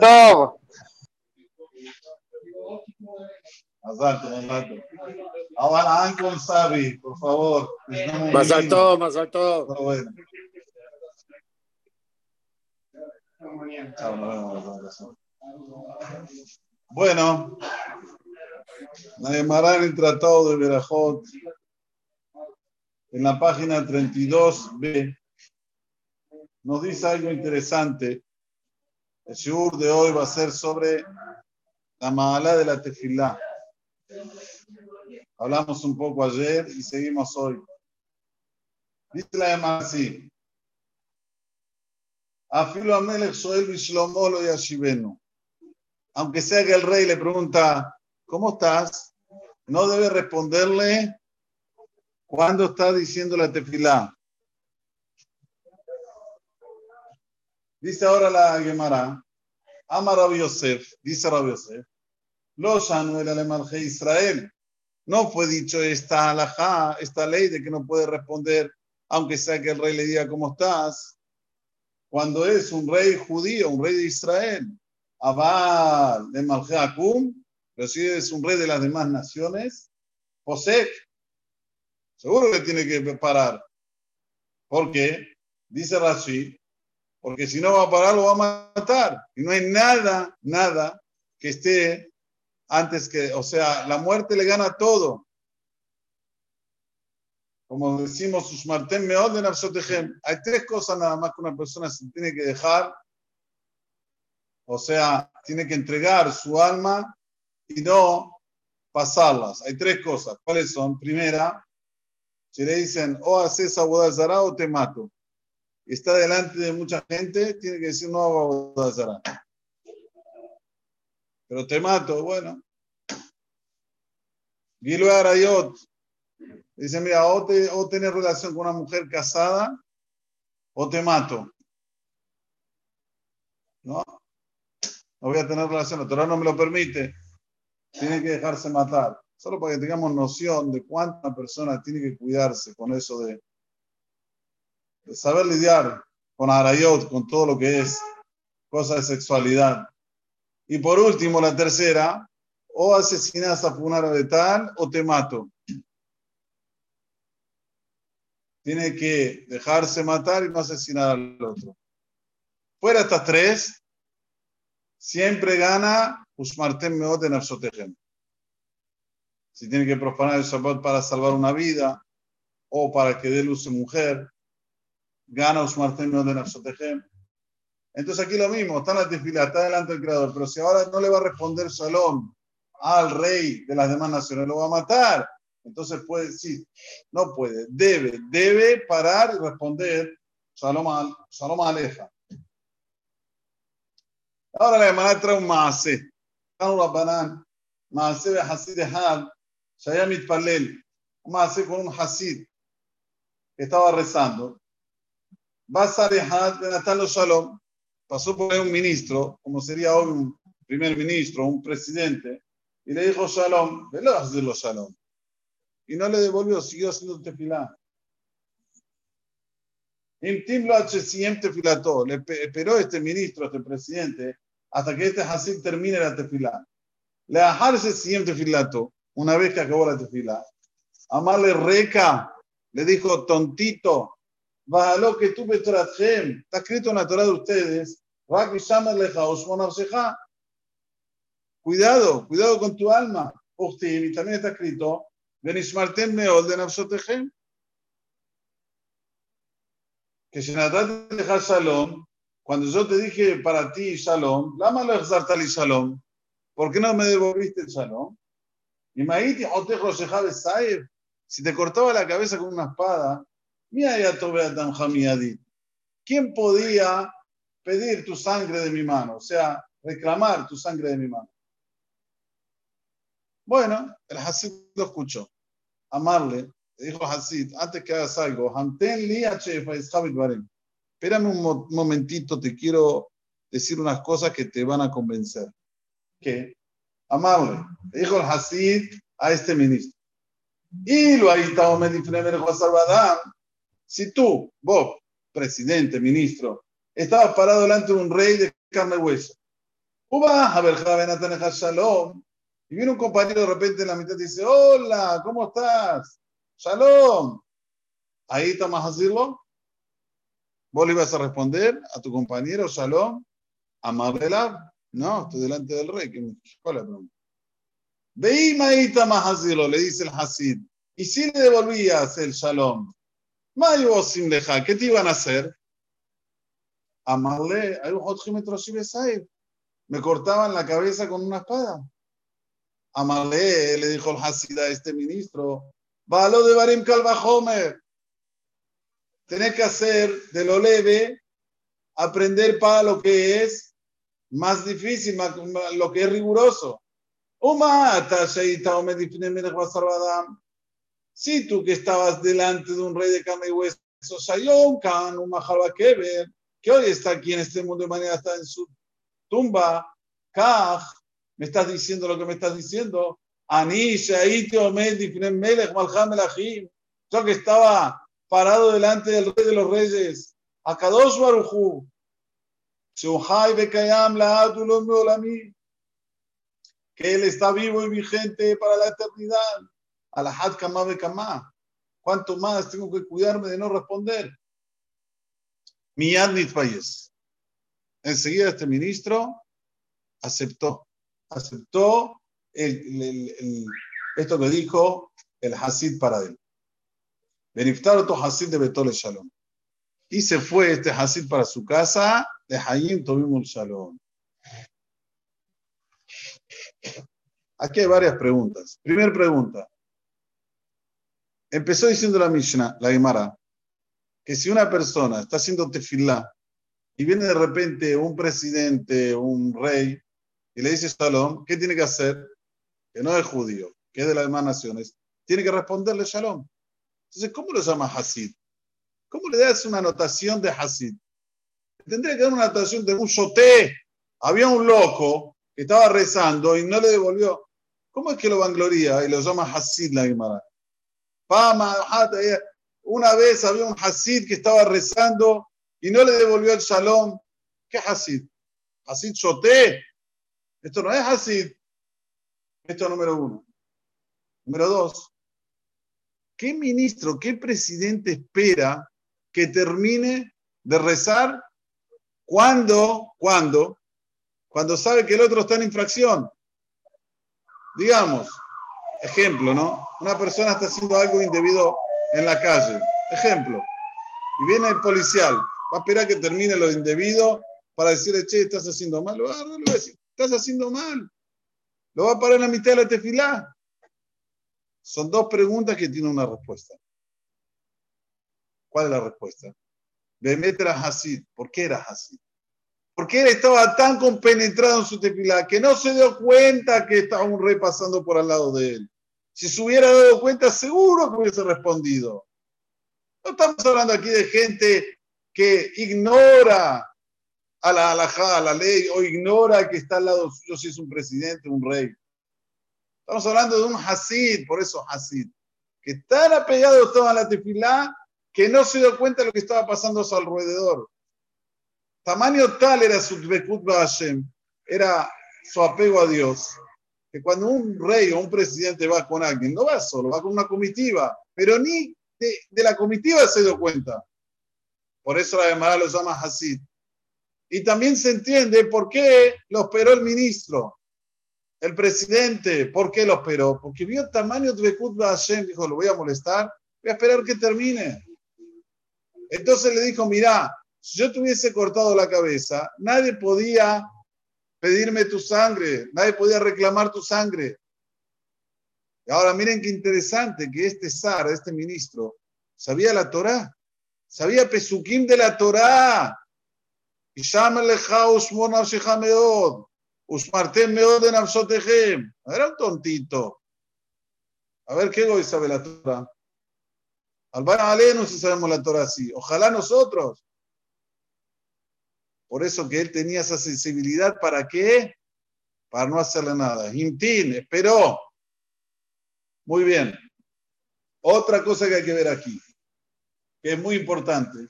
טוב. Mazato, Mazato. Ahora Ancon Sabi, por favor. מזל טוב, מזל טוב. Pero bueno. Chao, nos vemos. Bueno, la Gemara en el Tratado de Berajot, en la página 32b, nos dice algo interesante. el shiur de hoy va a ser sobre la Mahalá de la Tefilá. Hablamos un poco ayer y seguimos hoy. Dice la Gemara así. Afilo Amelech Soel Bishlomo lo yashivenu. Aunque sea que el rey le pregunta, ¿cómo estás? No debe responderle cuando está diciendo la tefilá. Dice ahora la Gemara, ama Rabbi Yosef, dice Rabbi Yosef, lo Shanuel Alemalje Israel. No fue dicho esta alajá, esta ley de que no puede responder, aunque sea que el rey le diga cómo estás, cuando es un rey judío, un rey de Israel. Abal de Malje Akum, pero si es un rey de las demás naciones, José, seguro que tiene que parar. ¿Por qué? Dice Rashi, porque si no va a parar, lo va a matar. Y no hay nada, nada que esté antes que, o sea, la muerte le gana todo. Como decimos, sus marten me orden Hay tres cosas nada más que una persona se tiene que dejar. O sea, tiene que entregar su alma y no pasarlas. Hay tres cosas. ¿Cuáles son? Primera, si le dicen, o haces abodazara o te mato. Está delante de mucha gente, tiene que decir, no abodazara. Pero te mato, bueno. Gilo Arayot, Dice, mira, o, te, o tener relación con una mujer casada o te mato. No, no voy a tener relación, la Torah no me lo permite. Tiene que dejarse matar. Solo para que tengamos noción de cuánta persona tiene que cuidarse con eso de saber lidiar con Arayot, con todo lo que es cosa de sexualidad. Y por último, la tercera, o asesinas a Funara de tal o te mato tiene que dejarse matar y no asesinar al otro. Fuera estas tres, siempre gana Usmartem Meot en Absotejem. Si tiene que profanar el Shabbat para salvar una vida o para que dé luz a mujer, gana Usmartem Meot en Absotejem. Entonces aquí lo mismo, está en la tefila, está delante del creador, pero si ahora no le va a responder Shalom al rey de las demás naciones, lo va a matar. Entonces puede decir, no puede, debe, debe parar y responder Shalom, shalom Aleja. Ahora la hermana trae un maase. un Rabbanan, maase de Hasid Had, Shaya Mitpalel, un maase con un Hasid que estaba rezando. Basar Had de Natalo Shalom, pasó por un ministro, como sería hoy un primer ministro, un presidente, y le dijo Shalom, veloz de los Shalom y no le devolvió, siguió haciendo tefilá. Intim lo siempre tefilató, le esperó este ministro, este presidente, hasta que este Hasid termine la tefilá. Le dejarse siempre tefilato, una vez que acabó la tefilá. Amarle reca, le dijo tontito, Bajalo que tuve Torathem, está escrito en la Torah de ustedes, Cuidado, cuidado con tu alma. Y también está escrito, de Que si Natat dejar Shalom, cuando yo te dije para ti Shalom, lama lo tal y Shalom, ¿por qué no me devolviste el Shalom? Y Maiti, si te cortaba la cabeza con una espada, ¿Quién podía pedir tu sangre de mi mano? O sea, reclamar tu sangre de mi mano. Bueno, el Hasid lo escuchó. Amarle, le dijo Hasid, antes que hagas algo, espérame un momentito, te quiero decir unas cosas que te van a convencer. ¿Qué? Amarle, le dijo el Hasid a este ministro. Y lo ahí estaba Si tú, vos, presidente, ministro, estabas parado delante de un rey de carne y hueso, a ver, Shalom. Y viene un compañero de repente en la mitad y dice, hola, ¿cómo estás? Shalom. Ahí está más decirlo. ¿Vos le ibas a responder a tu compañero Shalom? ¿Amarlela? No, estoy delante del rey. ¿Cuál es la pregunta? Veima más le dice el Hasid. Y si le devolvías el Shalom, sin dejar, ¿qué te iban a hacer? Amarle, me cortaban la cabeza con una espada. Amarle, le dijo el Hasid a este ministro, Valo de Barim Kalvahomer. Tenés que hacer de lo leve, aprender para lo que es más difícil, lo que es riguroso. Si tú que estabas delante de un rey de carne y hueso, que hoy está aquí en este mundo de manera está en su tumba, me estás diciendo lo que me estás diciendo. Yo que estaba parado delante del rey de los reyes, Akadosh Baruchu, que él está vivo y vigente para la eternidad. A la Had Kama Kama. ¿Cuánto más tengo que cuidarme de no responder? Miyad Nitfayes. Enseguida este ministro aceptó, aceptó esto que dijo el Hasid para él. Beniftar Hasid de Betole Shalom. Y se fue este Hasid para su casa de Hayim Tobimul Shalom. Aquí hay varias preguntas. Primera pregunta. Empezó diciendo la Mishnah, la Gemara, que si una persona está haciendo tefilá y viene de repente un presidente, un rey, y le dice shalom, ¿qué tiene que hacer? Que no es judío, que es de las demás naciones, tiene que responderle shalom. Entonces, ¿cómo lo llama Hasid? ¿Cómo le das una anotación de Hasid? Tendría que dar una anotación de un shoté. Había un loco que estaba rezando y no le devolvió. ¿Cómo es que lo vangloría y lo llama Hasid la Gemara? Una vez había un Hasid que estaba rezando y no le devolvió el shalom. ¿Qué Hasid? Hasid Shoté. Esto no es Hasid. Esto es número uno. Número dos. ¿Qué ministro, qué presidente espera que termine de rezar cuando, cuando, cuando sabe que el otro está en infracción? Digamos, ejemplo, ¿no? Una persona está haciendo algo indebido en la calle, ejemplo, y viene el policial, va a esperar que termine lo indebido para decirle, che, estás haciendo mal, lo va a decir, estás haciendo mal, lo va a parar en la mitad de la tefilá. Son dos preguntas que tienen una respuesta. ¿Cuál es la respuesta? Bemet era Hasid. ¿Por qué era Hasid? Porque él estaba tan compenetrado en su tefilá que no se dio cuenta que estaba un rey pasando por al lado de él. Si se hubiera dado cuenta, seguro que hubiese respondido. No estamos hablando aquí de gente que ignora a la a la ley, o ignora que está al lado suyo si es un presidente, un rey. Estamos hablando de un Hasid, por eso Hasid, que tan apegado estaba a la tefilá que no se dio cuenta de lo que estaba pasando a su alrededor. Tamaño tal era su Hashem, era su apego a Dios, que cuando un rey o un presidente va con alguien, no va solo, va con una comitiva, pero ni de, la comitiva se dio cuenta. Por eso la Gemara lo llama Hasid. Y también se entiende por qué lo esperó el ministro, el presidente. ¿Por qué lo esperó? Porque vio tamaño de Hashem, dijo, lo voy a molestar, voy a esperar que termine. Entonces le dijo, mira, si yo te hubiese cortado la cabeza, nadie podía pedirme tu sangre, nadie podía reclamar tu sangre. Y ahora miren qué interesante que este zar, este ministro, sabía la Torá, sabía Pesukim de la Torá. Y Era un tontito. A ver qué hoy sabe la Torah. Al no si sabemos la Torah así. Ojalá nosotros. Por eso que él tenía esa sensibilidad, ¿para qué? Para no hacerle nada. Hintin, esperó. Muy bien. Otra cosa que hay que ver aquí, que es muy importante,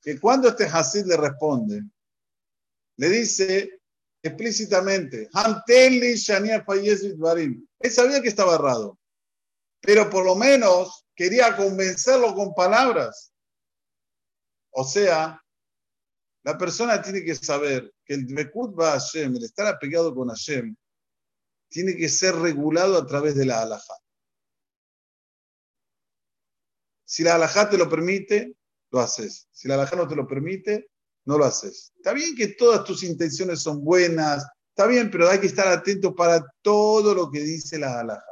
que cuando este Hasid le responde, le dice, explícitamente. Él sabía que estaba errado, pero por lo menos quería convencerlo con palabras. O sea, la persona tiene que saber que el Dvekut va a Hashem, el estar apegado con Hashem, tiene que ser regulado a través de la halajá. Si la halajá te lo permite, lo haces. Si la halajá no te lo permite, no lo haces. Está bien que todas tus intenciones son buenas, está bien, pero hay que estar atento para todo lo que dice la halajá.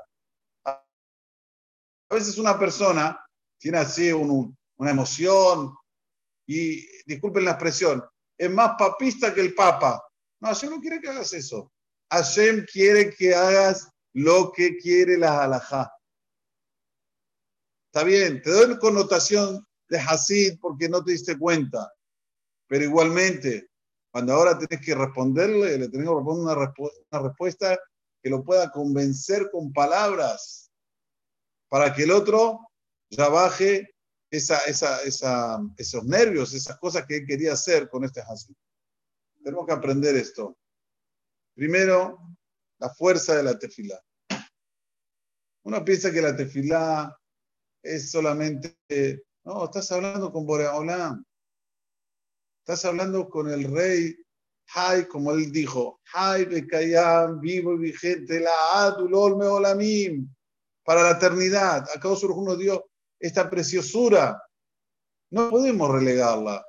A veces una persona tiene así una emoción y, disculpen la expresión, es más papista que el papa. No, Hashem no quiere que hagas eso. Hashem quiere que hagas lo que quiere la halajá. Está bien, te doy connotación de Hasid porque no te diste cuenta. Pero igualmente, cuando ahora tienes que responderle, le tenemos que responder una respuesta que lo pueda convencer con palabras para que el otro ya baje esa, esa, esa, esos nervios, esas cosas que él quería hacer con este Hasid. Tenemos que aprender esto. Primero, la fuerza de la tefilá. Uno piensa que la tefilá es solamente, no, estás hablando con Boreolam. Estás hablando con el rey Hay, como él dijo, Hay Bekayam, vivo y vigente, la Adulol Meolamim, para la eternidad. Acá uno dio esta preciosura. No podemos relegarla.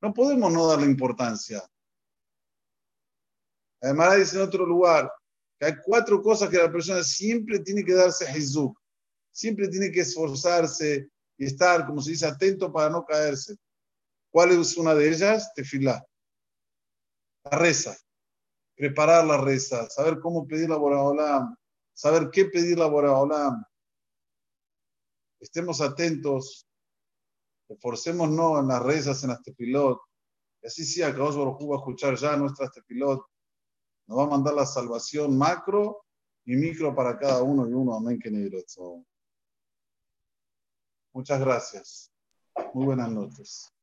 No podemos no darle importancia. Además, dice en otro lugar que hay cuatro cosas que la persona siempre tiene que darse Jesús. Siempre tiene que esforzarse y estar, como se dice, atento para no caerse. ¿Cuál es una de ellas? Tefilá. La reza. Preparar la reza. Saber cómo pedir la Boraholam. Saber qué pedir la Boraholam. Estemos atentos. Esforcémonos en las rezas, en las tefilot. Y así sí, acabamos va a escuchar ya nuestras tefilot. Nos va a mandar la salvación macro y micro para cada uno y uno. Amén. Que Muchas gracias. Muy buenas noches.